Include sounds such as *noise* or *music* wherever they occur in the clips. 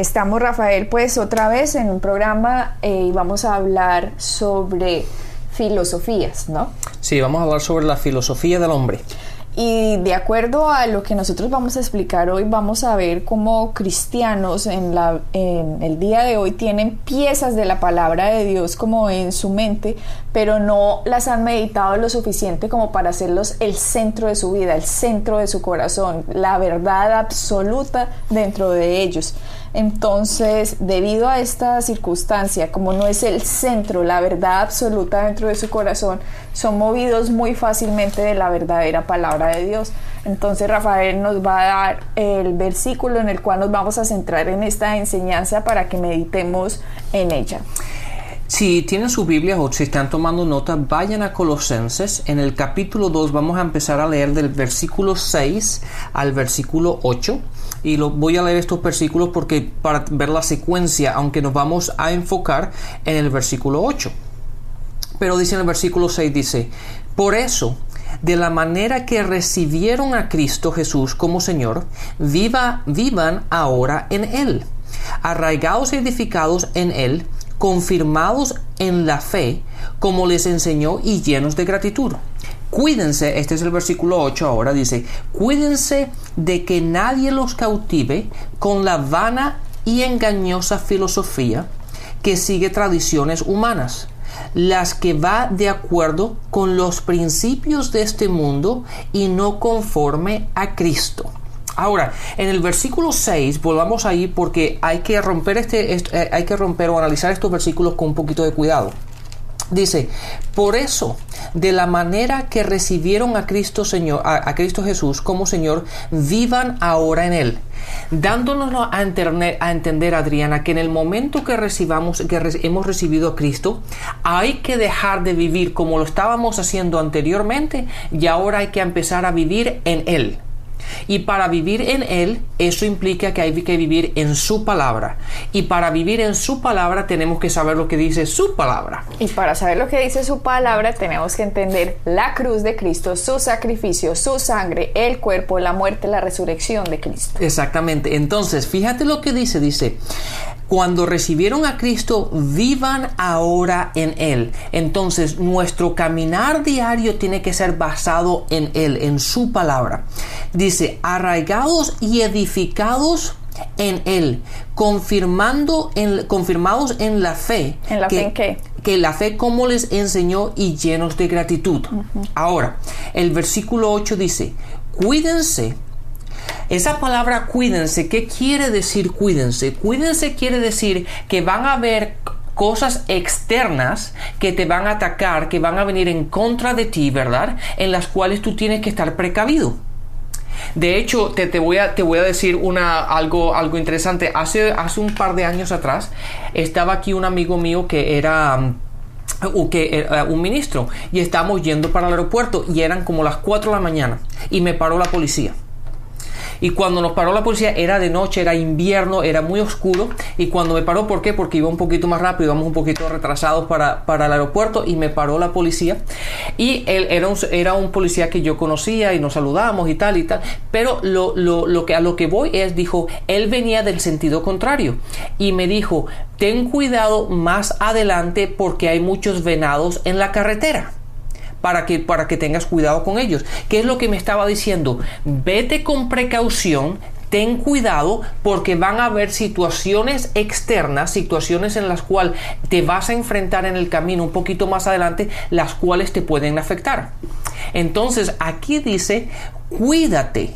Estamos, Rafael, pues otra vez en un programa eh, y vamos a hablar sobre filosofías, ¿no? Sí, vamos a hablar sobre la filosofía del hombre. Y de acuerdo a lo que nosotros vamos a explicar hoy, vamos a ver cómo cristianos en, la, en el día de hoy tienen piezas de la palabra de Dios como en su mente, pero no las han meditado lo suficiente como para hacerlos el centro de su vida, el centro de su corazón, la verdad absoluta dentro de ellos. Entonces, debido a esta circunstancia, como no es el centro, la verdad absoluta dentro de su corazón, son movidos muy fácilmente de la verdadera palabra de Dios. Entonces, Rafael nos va a dar el versículo en el cual nos vamos a centrar en esta enseñanza para que meditemos en ella. Si tienen su Biblia o si están tomando nota, vayan a Colosenses. En el capítulo 2 vamos a empezar a leer del versículo 6 al versículo 8 y lo, voy a leer estos versículos porque para ver la secuencia, aunque nos vamos a enfocar en el versículo 8. Pero dice en el versículo 6, dice, por eso, de la manera que recibieron a Cristo Jesús como Señor, viva, vivan ahora en Él, arraigados y edificados en Él, confirmados en la fe, como les enseñó y llenos de gratitud. Cuídense, este es el versículo 8 ahora, dice, cuídense de que nadie los cautive con la vana y engañosa filosofía que sigue tradiciones humanas, las que va de acuerdo con los principios de este mundo y no conforme a Cristo. Ahora, en el versículo 6, volvamos ahí porque hay que romper este, este hay que romper o analizar estos versículos con un poquito de cuidado. Dice, por eso, de la manera que recibieron a Cristo, Señor, a, Cristo Jesús como Señor, vivan ahora en Él. Dándonos a, entender, Adriana, que en el momento que recibamos, que hemos recibido a Cristo, hay que dejar de vivir como lo estábamos haciendo anteriormente y ahora hay que empezar a vivir en Él. Y para vivir en Él, eso implica que hay que vivir en su palabra. Y para vivir en su palabra tenemos que saber lo que dice su palabra. Y para saber lo que dice su palabra tenemos que entender la cruz de Cristo, su sacrificio, su sangre, el cuerpo, la muerte, la resurrección de Cristo. Exactamente. Entonces, fíjate lo que dice. Dice, cuando recibieron a Cristo, vivan ahora en Él. Entonces, nuestro caminar diario tiene que ser basado en Él, en su palabra. Dice, arraigados y edificados en Él, confirmando en, confirmados en la fe. ¿En la fe en qué? Que la fe como les enseñó y llenos de gratitud. Ahora, el versículo 8 dice, cuídense esa palabra cuídense, ¿qué quiere decir cuídense? Cuídense quiere decir que van a haber cosas externas que te van a atacar, que van a venir en contra de ti, ¿verdad? En las cuales tú tienes que estar precavido. De hecho, te, voy, a, te voy a decir una, algo, algo interesante. Hace, hace un par de años atrás estaba aquí un amigo mío que era um, que era un ministro y estábamos yendo para el aeropuerto y eran como las 4 de la mañana y me paró la policía y cuando nos paró la policía era de noche, era invierno, era muy oscuro. Y cuando me paró, ¿por qué? Porque iba un poquito más rápido, íbamos un poquito retrasados para, para el aeropuerto y me paró la policía. Y él era un, era un policía que yo conocía y nos saludamos y tal y tal. Pero lo, lo, lo que, a lo que voy es, dijo, él venía del sentido contrario. Y me dijo, ten cuidado más adelante porque hay muchos venados en la carretera para que, para que tengas cuidado con ellos. ¿Qué es lo que me estaba diciendo? Vete con precaución, ten cuidado porque van a haber situaciones externas, situaciones en las cuales te vas a enfrentar en el camino un poquito más adelante, las cuales te pueden afectar. Entonces aquí dice, cuídate.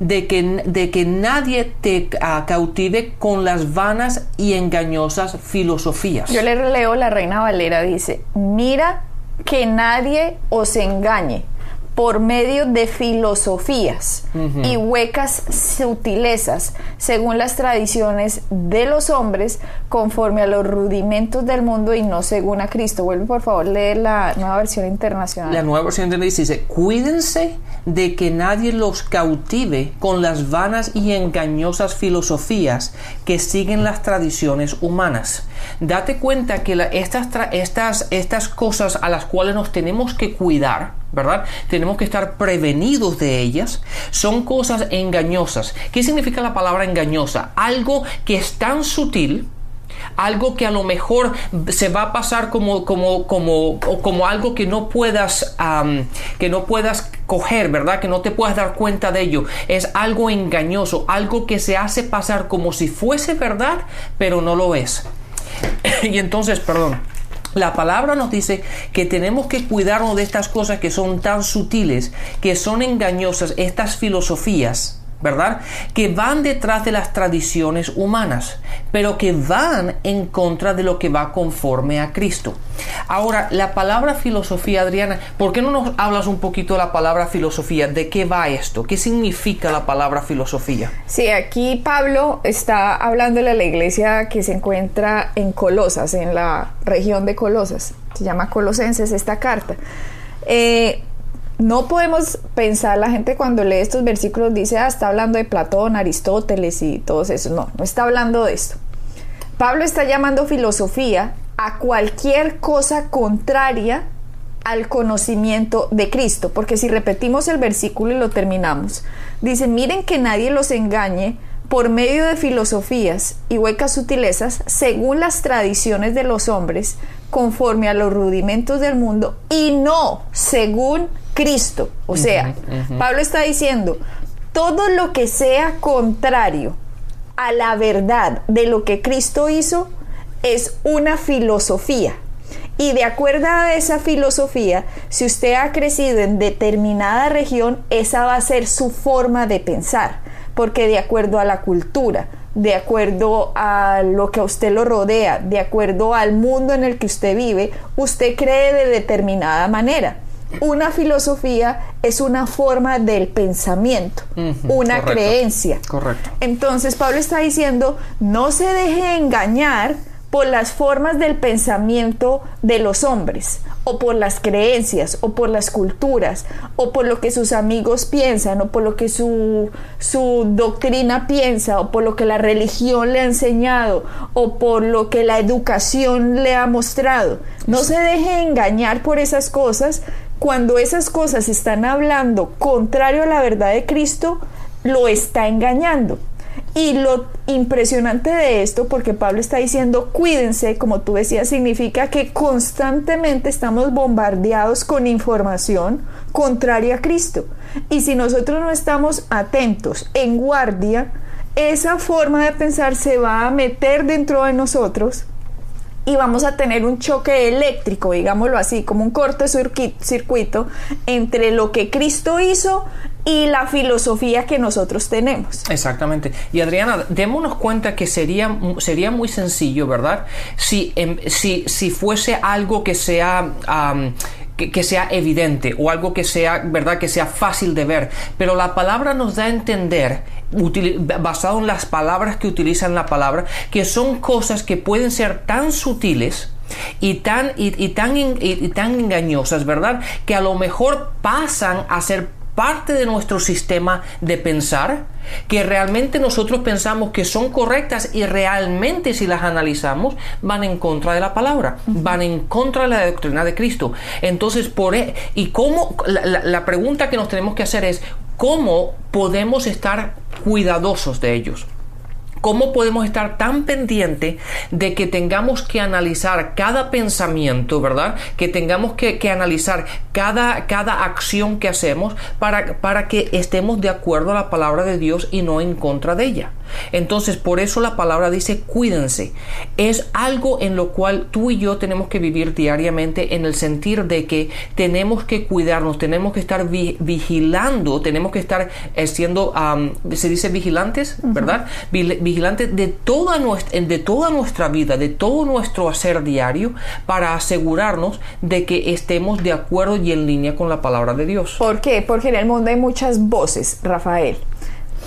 De que, de que nadie te ah, cautive con las vanas y engañosas filosofías. Yo le releo la Reina Valera, dice, mira que nadie os engañe por medio de filosofías y huecas sutilezas, según las tradiciones de los hombres, conforme a los rudimentos del mundo y no según a Cristo. Vuelve por favor, lee la nueva versión internacional. La nueva versión internacional dice, cuídense de que nadie los cautive con las vanas y engañosas filosofías que siguen las tradiciones humanas. Date cuenta que estas, estas, estas cosas a las cuales nos tenemos que cuidar, ¿verdad? Tenemos que estar prevenidos de ellas. Son cosas engañosas. ¿Qué significa la palabra engañosa? Algo que es tan sutil, algo que a lo mejor se va a pasar como, como, como, como algo que no puedas que no puedas coger, ¿verdad? Que no te puedas dar cuenta de ello. Es algo engañoso, algo que se hace pasar como si fuese verdad, pero no lo es. *coughs* y entonces, perdón, la palabra nos dice que tenemos que cuidarnos de estas cosas que son tan sutiles, que son engañosas, estas filosofías ¿verdad? Que van detrás de las tradiciones humanas, pero que van en contra de lo que va conforme a Cristo. Ahora, la palabra filosofía, Adriana, ¿por qué no nos hablas un poquito de la palabra filosofía? ¿De qué va esto? ¿Qué significa la palabra filosofía? Sí, aquí Pablo está hablando de la iglesia que se encuentra en Colosas, en la región de Colosas. Se llama Colosenses esta carta. Eh, no podemos pensar, la gente cuando lee estos versículos dice, ah, está hablando de Platón, Aristóteles y todos esos. No, no está hablando de esto. Pablo está llamando filosofía a cualquier cosa contraria al conocimiento de Cristo, porque si repetimos el versículo y lo terminamos, dice, miren que nadie los engañe por medio de filosofías y huecas sutilezas, según las tradiciones de los hombres, conforme a los rudimentos del mundo, y no según Cristo. O sea, Pablo está diciendo, todo lo que sea contrario a la verdad de lo que Cristo hizo es una filosofía. Y de acuerdo a esa filosofía, si usted ha crecido en determinada región, esa va a ser su forma de pensar, porque de acuerdo a la cultura, de acuerdo a lo que a usted lo rodea, de acuerdo al mundo en el que usted vive, usted cree de determinada manera una filosofía es una forma del pensamiento, una creencia. Correcto. Entonces Pablo está diciendo, no se deje engañar por las formas del pensamiento de los hombres, o por las creencias, o por las culturas, o por lo que sus amigos piensan, o por lo que su, su doctrina piensa, o por lo que la religión le ha enseñado, o por lo que la educación le ha mostrado. No se deje engañar por esas cosas, cuando esas cosas están hablando contrario a la verdad de Cristo, lo está engañando. Y lo impresionante de esto, porque Pablo está diciendo, cuídense, como tú decías, significa que constantemente estamos bombardeados con información contraria a Cristo. Y si nosotros no estamos atentos, en guardia, esa forma de pensar se va a meter dentro de nosotros y vamos a tener un choque eléctrico, digámoslo así, como un corte circuito entre lo que Cristo hizo y la filosofía que nosotros tenemos. Exactamente. Y Adriana, démonos cuenta que sería, sería muy sencillo, ¿verdad? Si, em, si, si fuese algo que sea... que, sea evidente o algo que sea, ¿verdad? Que sea fácil de ver. Pero la palabra nos da a entender basado en las palabras que utilizan la palabra, que son cosas que pueden ser tan sutiles y tan, y, tan, y tan engañosas, ¿verdad? Que a lo mejor pasan a ser parte de nuestro sistema de pensar, que realmente nosotros pensamos que son correctas y realmente si las analizamos van en contra de la palabra, van en contra de la doctrina de Cristo. Entonces, por e, y cómo la, la pregunta que nos tenemos que hacer es cómo podemos estar cuidadosos de ellos. ¿Cómo podemos estar tan pendiente de que tengamos que analizar cada pensamiento, ¿verdad? Que tengamos que, analizar cada, cada, acción que hacemos para, para, que estemos de acuerdo a la palabra de Dios y no en contra de ella. Entonces, por eso la palabra dice cuídense. Es algo en lo cual tú y yo tenemos que vivir diariamente en el sentir de que tenemos que cuidarnos, tenemos que estar vigilando, tenemos que estar eh, siendo, se dice vigilantes, ¿verdad? Vigilantes de toda, nuestra, de toda nuestra vida, de todo nuestro hacer diario, para asegurarnos de que estemos de acuerdo y en línea con la palabra de Dios. ¿Por qué? Porque en el mundo hay muchas voces, Rafael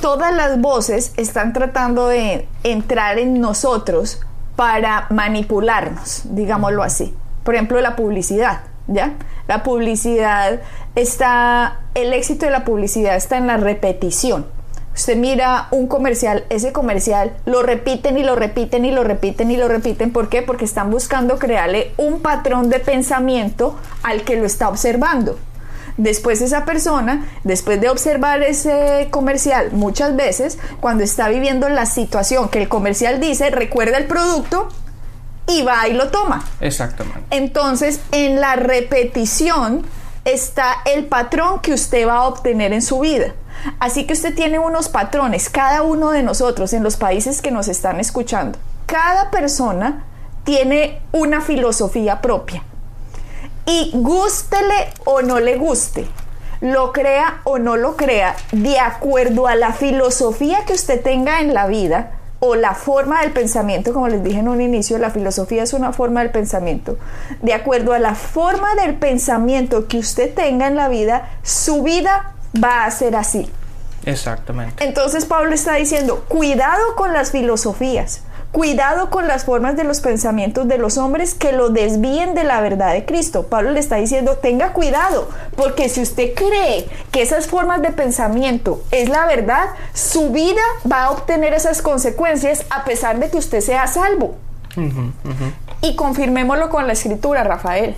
todas las voces están tratando de entrar en nosotros para manipularnos, digámoslo así. Por ejemplo, la publicidad, ¿ya? La publicidad está, el éxito de la publicidad está en la repetición. Usted mira un comercial, ese comercial lo repiten y lo repiten y lo repiten y lo repiten. ¿Por qué? Porque están buscando crearle un patrón de pensamiento al que lo está observando. Después esa persona, después de observar ese comercial muchas veces, cuando está viviendo la situación que el comercial dice, recuerda el producto y va y lo toma. Exactamente. Entonces, en la repetición está el patrón que usted va a obtener en su vida. Así que usted tiene unos patrones, cada uno de nosotros en los países que nos están escuchando. Cada persona tiene una filosofía propia. Y gústele o no le guste, lo crea o no lo crea, de acuerdo a la filosofía que usted tenga en la vida o la forma del pensamiento, como les dije en un inicio, la filosofía es una forma del pensamiento. De acuerdo a la forma del pensamiento que usted tenga en la vida, su vida va a ser así. Exactamente. Entonces Pablo está diciendo, cuidado con las filosofías. Cuidado con las formas de los pensamientos de los hombres que lo desvíen de la verdad de Cristo. Pablo le está diciendo, tenga cuidado, porque si usted cree que esas formas de pensamiento es la verdad, su vida va a obtener esas consecuencias a pesar de que usted sea salvo. Y confirmémoslo con la escritura, Rafael.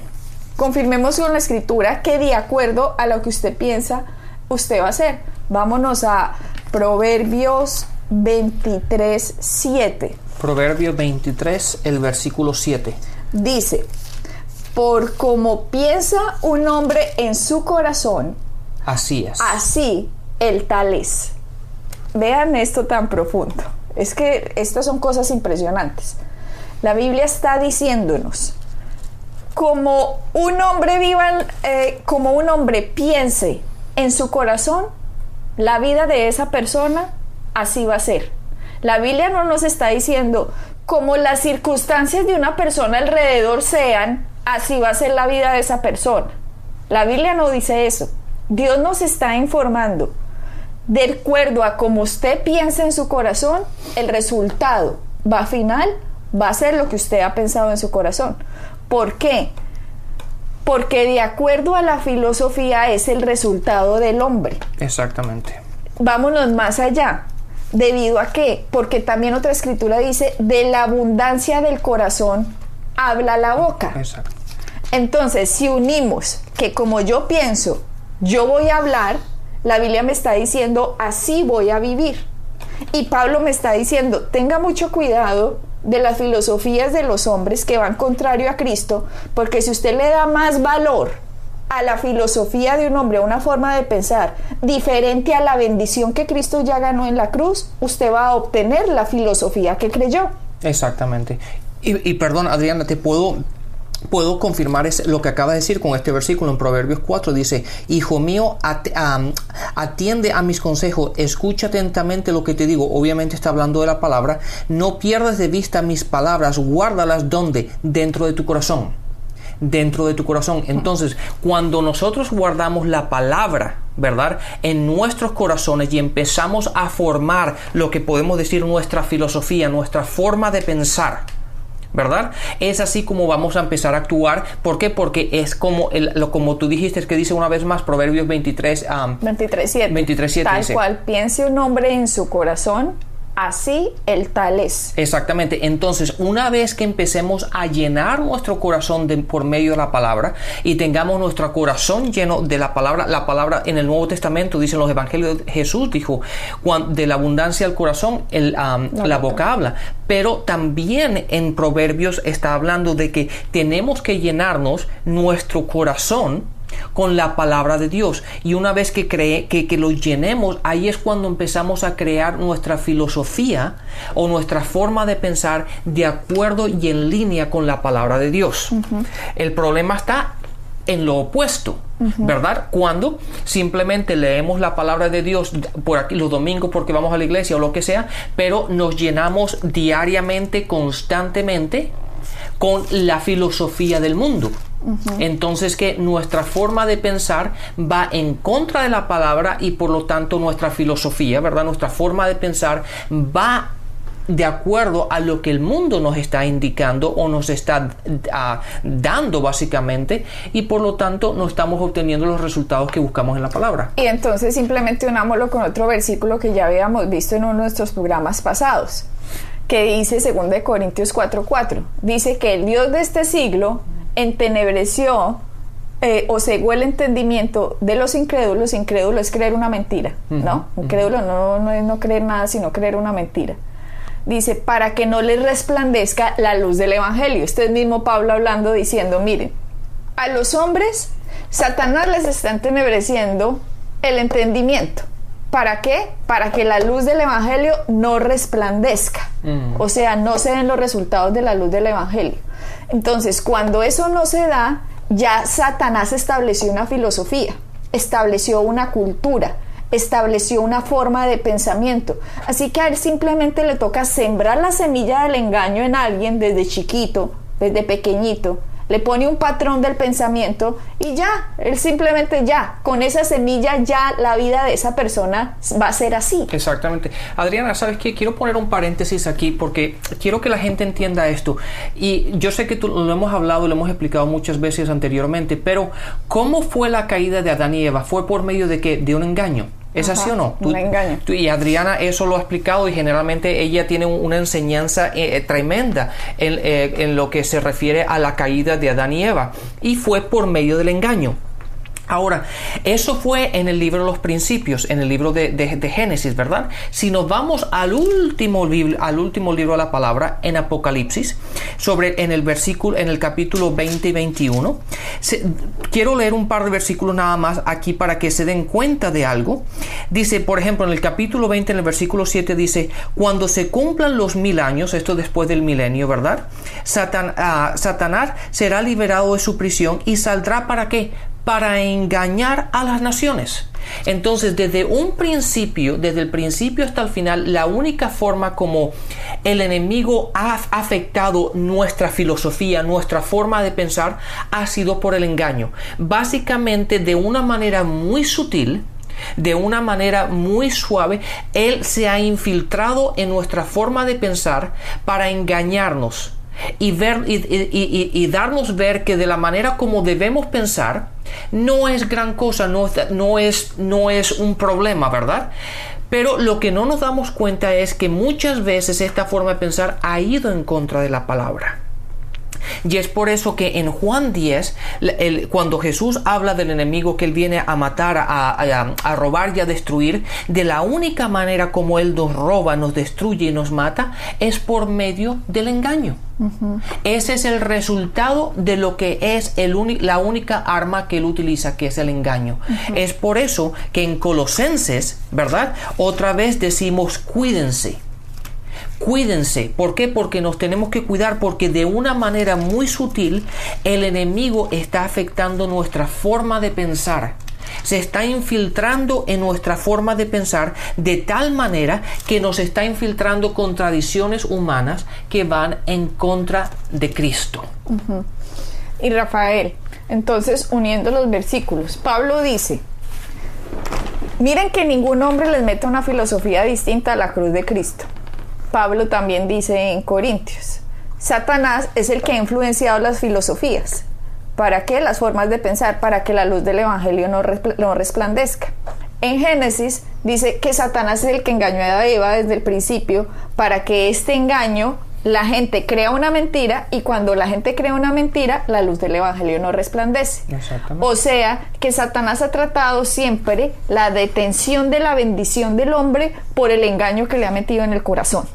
Confirmemos con la escritura que de acuerdo a lo que usted piensa, usted va a hacer. Vámonos a Proverbios 23, 7. Proverbio 23, el versículo 7. Dice, por como piensa un hombre en su corazón, así es. Así el tal es. Vean esto tan profundo. Es que estas son cosas impresionantes. La Biblia está diciéndonos, como un hombre viva, eh, como un hombre piense en su corazón, la vida de esa persona así va a ser. La Biblia no nos está diciendo como las circunstancias de una persona alrededor sean, así va a ser la vida de esa persona. La Biblia no dice eso. Dios nos está informando. De acuerdo a como usted piensa en su corazón, el resultado va final va a ser lo que usted ha pensado en su corazón. ¿Por qué? Porque de acuerdo a la filosofía es el resultado del hombre. Exactamente. Vámonos más allá. ¿Debido a qué? Porque también otra escritura dice, de la abundancia del corazón habla la boca. Exacto. Entonces, si unimos que como yo pienso, yo voy a hablar, la Biblia me está diciendo, así voy a vivir. Y Pablo me está diciendo, tenga mucho cuidado de las filosofías de los hombres que van contrario a Cristo, porque si usted le da más valor a la filosofía de un hombre, a una forma de pensar diferente a la bendición que Cristo ya ganó en la cruz, usted va a obtener la filosofía que creyó. Exactamente. Y, perdón, Adriana, te puedo puedo confirmar lo que acaba de decir con este versículo en Proverbios 4. Dice, Hijo mío, atiende a mis consejos, escucha atentamente lo que te digo. Obviamente está hablando de la palabra. No pierdas de vista mis palabras, guárdalas donde? Dentro de tu corazón dentro de tu corazón. Entonces, cuando nosotros guardamos la palabra, ¿verdad? En nuestros corazones y empezamos a formar lo que podemos decir nuestra filosofía, nuestra forma de pensar, ¿verdad? Es así como vamos a empezar a actuar. ¿Por qué? Porque es como, el, lo, como tú dijiste, que dice una vez más Proverbios 23, 23, 7. 23, 7 Tal cual piense un hombre en su corazón, Así el tal es. Exactamente. Entonces, una vez que empecemos a llenar nuestro corazón por medio de la palabra y tengamos nuestro corazón lleno de la palabra, la palabra en el Nuevo Testamento, dicen los evangelios, Jesús dijo, de la abundancia del corazón, la, boca habla. Pero también en Proverbios está hablando de que tenemos que llenarnos nuestro corazón con la palabra de Dios. Y una vez que, cree, que, que, lo llenemos, ahí es cuando empezamos a crear nuestra filosofía o nuestra forma de pensar de acuerdo y en línea con la palabra de Dios. El problema está en lo opuesto. ¿Verdad? Cuando simplemente leemos la palabra de Dios por aquí los domingos porque vamos a la iglesia o lo que sea, pero nos llenamos diariamente, constantemente con la filosofía del mundo. Entonces que nuestra forma de pensar va en contra de la palabra y por lo tanto nuestra filosofía, ¿verdad? Nuestra forma de pensar va de acuerdo a lo que el mundo nos está indicando o nos está uh, dando básicamente y por lo tanto no estamos obteniendo los resultados que buscamos en la palabra. Y entonces simplemente unámoslo con otro versículo que ya habíamos visto en uno de nuestros programas pasados, que dice 2 Corintios 4:4, dice que el Dios de este siglo entenebreció eh, o cegó el entendimiento de los incrédulos, incrédulo es creer una mentira, ¿no? Incrédulo no, no es no creer nada, sino creer una mentira dice, para que no les resplandezca la luz del Evangelio. Este es mismo Pablo hablando diciendo, miren, a los hombres Satanás les está entenebreciendo el entendimiento. ¿Para qué? Para que la luz del Evangelio no resplandezca. Mm. O sea, no se den los resultados de la luz del Evangelio. Entonces, cuando eso no se da, ya Satanás estableció una filosofía, estableció una cultura, estableció una forma de pensamiento. Así que a él simplemente le toca sembrar la semilla del engaño en alguien desde chiquito, desde pequeñito. Le pone un patrón del pensamiento y ya, él simplemente ya, con esa semilla ya la vida de esa persona va a ser así. Exactamente. Adriana, ¿sabes qué? Quiero poner un paréntesis aquí porque quiero que la gente entienda esto. Y yo sé que tú, lo hemos hablado, lo hemos explicado muchas veces anteriormente, pero ¿cómo fue la caída de Adán y Eva? ¿Fue por medio de qué? De un engaño. ¿Es así o no? engaño. y Adriana eso lo ha explicado y generalmente ella tiene una enseñanza eh, eh, tremenda en, eh, en lo que se refiere a la caída de Adán y Eva. Y fue por medio del engaño. Ahora, eso fue en el libro de los principios, en el libro de, Génesis, ¿verdad? Si nos vamos al último, al último libro de la palabra, en Apocalipsis, sobre en el versículo, en el capítulo 20 y 21, quiero leer un par de versículos nada más aquí para que se den cuenta de algo. Dice, por ejemplo, en el capítulo 20, en el versículo 7, dice, cuando se cumplan los mil años, esto después del milenio, ¿verdad? Ah, Satanás será liberado de su prisión y saldrá para qué? Para engañar a las naciones. Entonces, desde un principio, desde el principio hasta el final, la única forma como el enemigo ha afectado nuestra filosofía, nuestra forma de pensar, ha sido por el engaño. Básicamente, de una manera muy sutil, de una manera muy suave, Él se ha infiltrado en nuestra forma de pensar para engañarnos y, ver, y, darnos ver que de la manera como debemos pensar no es gran cosa, no, no, es, no es un problema, ¿verdad? Pero lo que no nos damos cuenta es que muchas veces esta forma de pensar ha ido en contra de la palabra. Y es por eso que en Juan 10, cuando Jesús habla del enemigo que él viene a matar, a, robar y a destruir, de la única manera como él nos roba, nos destruye y nos mata, es por medio del engaño. Ese es el resultado de lo que es el la única arma que él utiliza, que es el engaño. Es por eso que en Colosenses, ¿verdad? Otra vez decimos cuídense Cuídense. ¿Por qué? Porque nos tenemos que cuidar porque de una manera muy sutil el enemigo está afectando nuestra forma de pensar. Se está infiltrando en nuestra forma de pensar de tal manera que nos está infiltrando con tradiciones humanas que van en contra de Cristo. Y Rafael, entonces uniendo los versículos, Pablo dice, miren que ningún hombre les mete una filosofía distinta a la cruz de Cristo Pablo también dice en Corintios, Satanás es el que ha influenciado las filosofías. ¿Para qué? Las formas de pensar, para que la luz del Evangelio no, resplandezca. En Génesis dice que Satanás es el que engañó a Eva desde el principio para que este engaño la gente crea una mentira y cuando la gente crea una mentira, la luz del Evangelio no resplandece. O sea, que Satanás ha tratado siempre la detención de la bendición del hombre por el engaño que le ha metido en el corazón.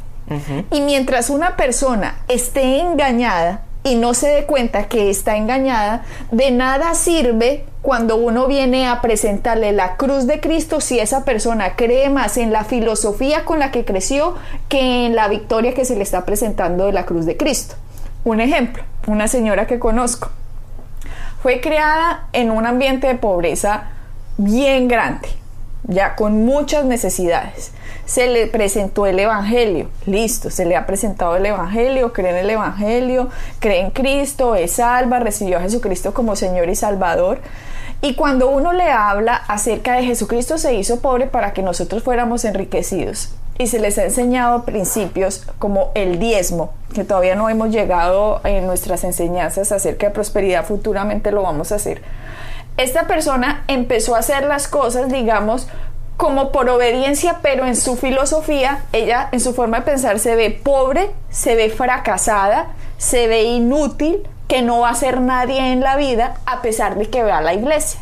Y mientras una persona esté engañada y no se dé cuenta que está engañada, de nada sirve cuando uno viene a presentarle la cruz de Cristo si esa persona cree más en la filosofía con la que creció que en la victoria que se le está presentando de la cruz de Cristo. Un ejemplo, una señora que conozco fue creada en un ambiente de pobreza bien grande, ya con muchas necesidades. Se le presentó el Evangelio, listo, se le ha presentado el Evangelio, cree en el Evangelio, cree en Cristo, es salva, recibió a Jesucristo como Señor y Salvador. Y cuando uno le habla acerca de Jesucristo se hizo pobre para que nosotros fuéramos enriquecidos. Y se les ha enseñado principios como el diezmo, que todavía no hemos llegado en nuestras enseñanzas acerca de prosperidad, futuramente lo vamos a hacer. Esta persona empezó a hacer las cosas, digamos, como por obediencia, pero en su filosofía, ella en su forma de pensar se ve pobre, se ve fracasada, se ve inútil, que no va a ser nadie en la vida a pesar de que vea la iglesia.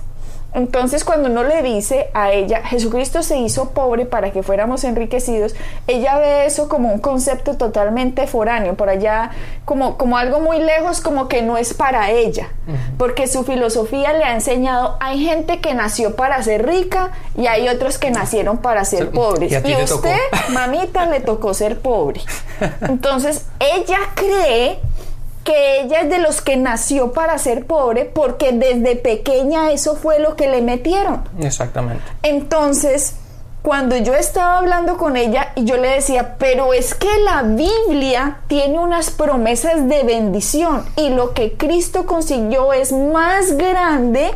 Entonces cuando uno le dice a ella, Jesucristo se hizo pobre para que fuéramos enriquecidos, ella ve eso como un concepto totalmente foráneo, por allá, como, como algo muy lejos, como que no es para ella, porque su filosofía le ha enseñado, hay gente que nació para ser rica y hay otros que nacieron para ser pobres. Y, a usted, mamita, le tocó ser pobre. *laughs* Entonces ella cree que ella es de los que nació para ser pobre porque desde pequeña eso fue lo que le metieron. Exactamente. Entonces, cuando yo estaba hablando con ella y yo le decía, pero es que la Biblia tiene unas promesas de bendición y lo que Cristo consiguió es más grande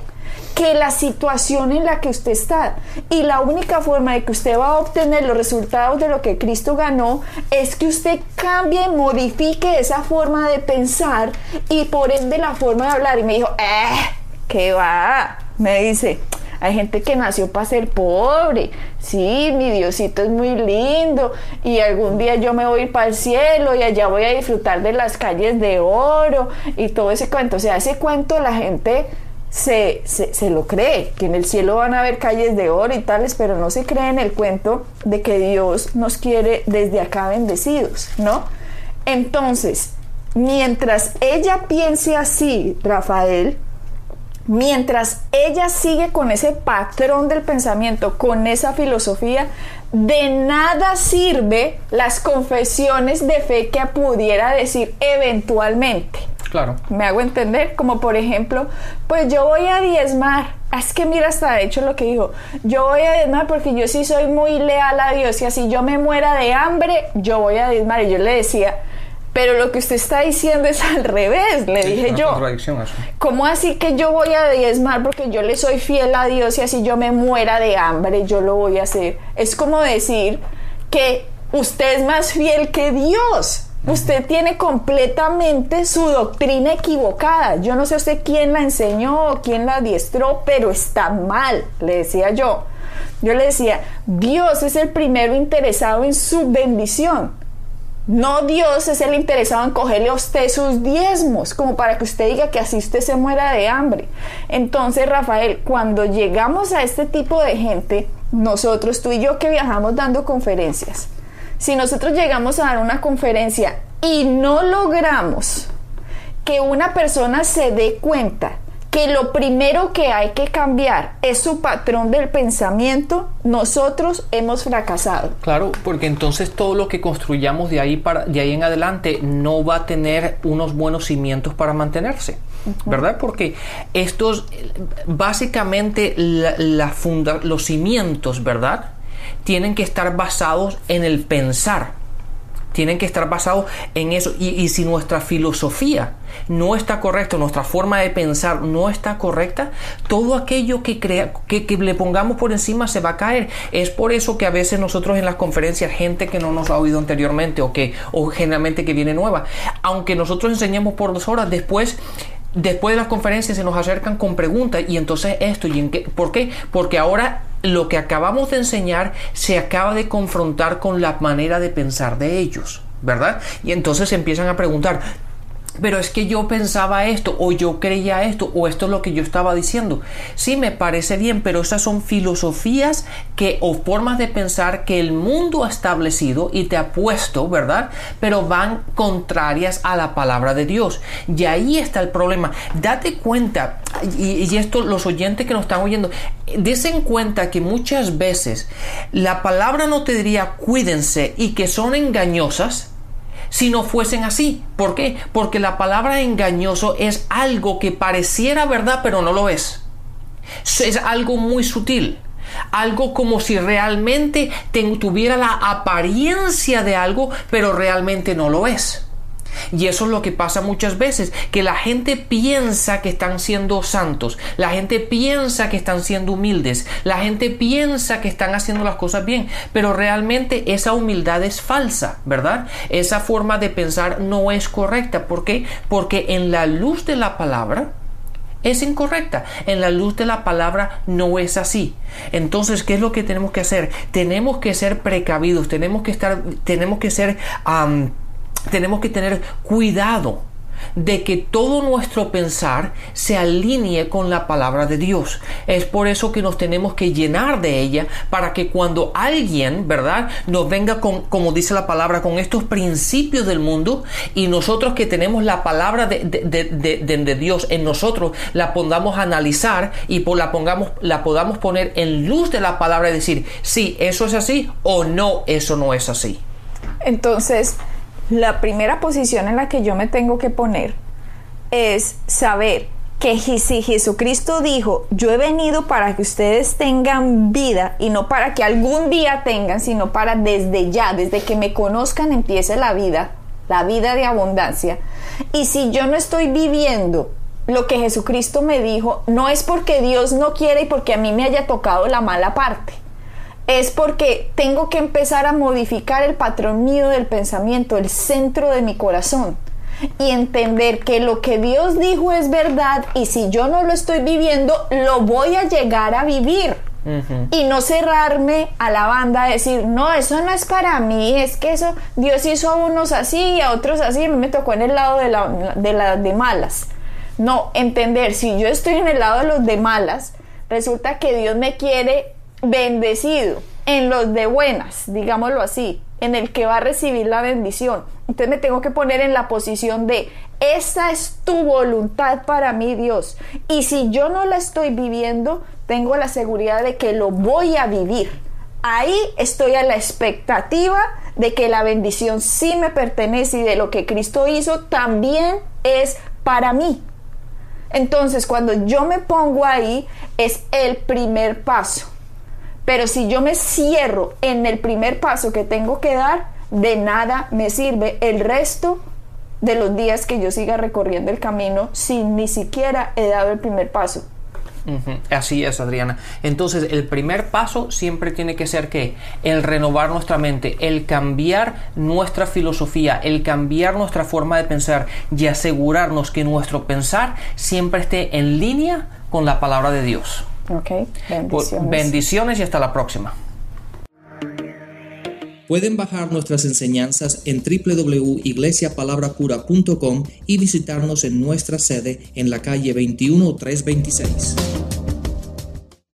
que la situación en la que usted está. Y la única forma de que usted va a obtener los resultados de lo que Cristo ganó es que usted cambie, modifique esa forma de pensar y por ende la forma de hablar. Y me dijo, ¡eh! ¿Qué va? Me dice, hay gente que nació para ser pobre. Sí, mi Diosito es muy lindo y algún día yo me voy para el cielo y allá voy a disfrutar de las calles de oro y todo ese cuento. O sea, ese cuento la gente se, se, lo cree, que en el cielo van a haber calles de oro y tales, pero no se cree en el cuento de que Dios nos quiere desde acá bendecidos, ¿no? Entonces, mientras ella piense así, Rafael, mientras ella sigue con ese patrón del pensamiento, con esa filosofía, de nada sirve las confesiones de fe que pudiera decir eventualmente. Claro. Me hago entender, como por ejemplo, pues yo voy a diezmar. Es que mira, hasta hecho lo que dijo. Yo voy a diezmar porque yo sí soy muy leal a Dios y así yo me muera de hambre, yo voy a diezmar. Y yo le decía, pero lo que usted está diciendo es al revés, le dije yo. ¿Cómo así que yo voy a diezmar porque yo le soy fiel a Dios y así yo me muera de hambre, yo lo voy a hacer? Es como decir que usted es más fiel que Dios. Usted tiene completamente su doctrina equivocada. Yo no sé usted quién la enseñó o quién la adiestró, pero está mal, le decía yo. Yo le decía, Dios es el primero interesado en su bendición. No Dios es el interesado en cogerle a usted sus diezmos, como para que usted diga que así usted se muera de hambre. Entonces, Rafael, cuando llegamos a este tipo de gente, nosotros, tú y yo que viajamos dando conferencias, si nosotros llegamos a dar una conferencia y no logramos que una persona se dé cuenta que lo primero que hay que cambiar es su patrón del pensamiento, nosotros hemos fracasado. Claro, porque entonces todo lo que construyamos de ahí para de ahí en adelante no va a tener unos buenos cimientos para mantenerse. ¿Verdad? Porque estos básicamente la, funda, los cimientos, ¿verdad? Tienen que estar basados en el pensar. Tienen que estar basados en eso. Y, si nuestra filosofía no está correcta, nuestra forma de pensar no está correcta, todo aquello que, crea, que, le pongamos por encima se va a caer. Es por eso que a veces nosotros en las conferencias, gente que no nos ha oído anteriormente o que o generalmente que viene nueva, aunque nosotros enseñemos por dos horas, después después de las conferencias se nos acercan con preguntas y entonces esto y en qué, ¿por qué? Porque ahora lo que acabamos de enseñar se acaba de confrontar con la manera de pensar de ellos, ¿verdad? Y entonces empiezan a preguntar, pero es que yo pensaba esto o yo creía esto o esto es lo que yo estaba diciendo. Sí, me parece bien, pero esas son filosofías que o formas de pensar que el mundo ha establecido y te ha puesto, ¿verdad? Pero van contrarias a la palabra de Dios. Y ahí está el problema. Date cuenta, y, y esto los oyentes que nos están oyendo, desen cuenta que muchas veces la palabra no te diría cuídense y que son engañosas si no fuesen así. ¿Por qué? Porque la palabra engañoso es algo que pareciera verdad pero no lo es. Es algo muy sutil. Algo como si realmente tuviera la apariencia de algo pero realmente no lo es. Y eso es lo que pasa muchas veces, que la gente piensa que están siendo santos, la gente piensa que están siendo humildes, la gente piensa que están haciendo las cosas bien, pero realmente esa humildad es falsa, ¿verdad? Esa forma de pensar no es correcta. ¿Por qué? Porque en la luz de la palabra, es incorrecta. En la luz de la palabra no es así. Entonces, ¿qué es lo que tenemos que hacer? Tenemos que ser precavidos, tenemos que estar, tenemos que ser tenemos que tener cuidado de que todo nuestro pensar se alinee con la palabra de Dios. Es por eso que nos tenemos que llenar de ella para que cuando alguien, ¿verdad?, nos venga con, como dice la palabra, con estos principios del mundo y nosotros que tenemos la palabra de, de, Dios en nosotros, la podamos analizar y la, pongamos, la podamos poner en luz de la palabra y decir, sí, eso es así o no, eso no es así. Entonces, la primera posición en la que yo me tengo que poner es saber que si Jesucristo dijo, yo he venido para que ustedes tengan vida y no para que algún día tengan, sino para desde ya, desde que me conozcan empiece la vida, la vida de abundancia. Y si yo no estoy viviendo lo que Jesucristo me dijo, no es porque Dios no quiere y porque a mí me haya tocado la mala parte es porque tengo que empezar a modificar el patrón mío del pensamiento, el centro de mi corazón y entender que lo que Dios dijo es verdad y si yo no lo estoy viviendo, lo voy a llegar a vivir. Y no cerrarme a la banda, decir, no, eso no es para mí, es que eso, Dios hizo a unos así y a otros así, mí me tocó en el lado de, la, de, la, de malas. No, entender, si yo estoy en el lado de los de malas, resulta que Dios me quiere bendecido, en los de buenas, digámoslo así, en el que va a recibir la bendición. Entonces me tengo que poner en la posición de, esa es tu voluntad para mí, Dios. Y si yo no la estoy viviendo, tengo la seguridad de que lo voy a vivir. Ahí estoy a la expectativa de que la bendición sí me pertenece y de lo que Cristo hizo también es para mí. Entonces, cuando yo me pongo ahí, es el primer paso. Pero si yo me cierro en el primer paso que tengo que dar, de nada me sirve el resto de los días que yo siga recorriendo el camino si ni siquiera he dado el primer paso. Así es, Adriana. Entonces, el primer paso siempre tiene que ser que el renovar nuestra mente, el cambiar nuestra filosofía, el cambiar nuestra forma de pensar y asegurarnos que nuestro pensar siempre esté en línea con la palabra de Dios. Ok, bendiciones. Bendiciones y hasta la próxima. Pueden bajar nuestras enseñanzas en www.iglesiapalabracura.com y visitarnos en nuestra sede en la calle 21326.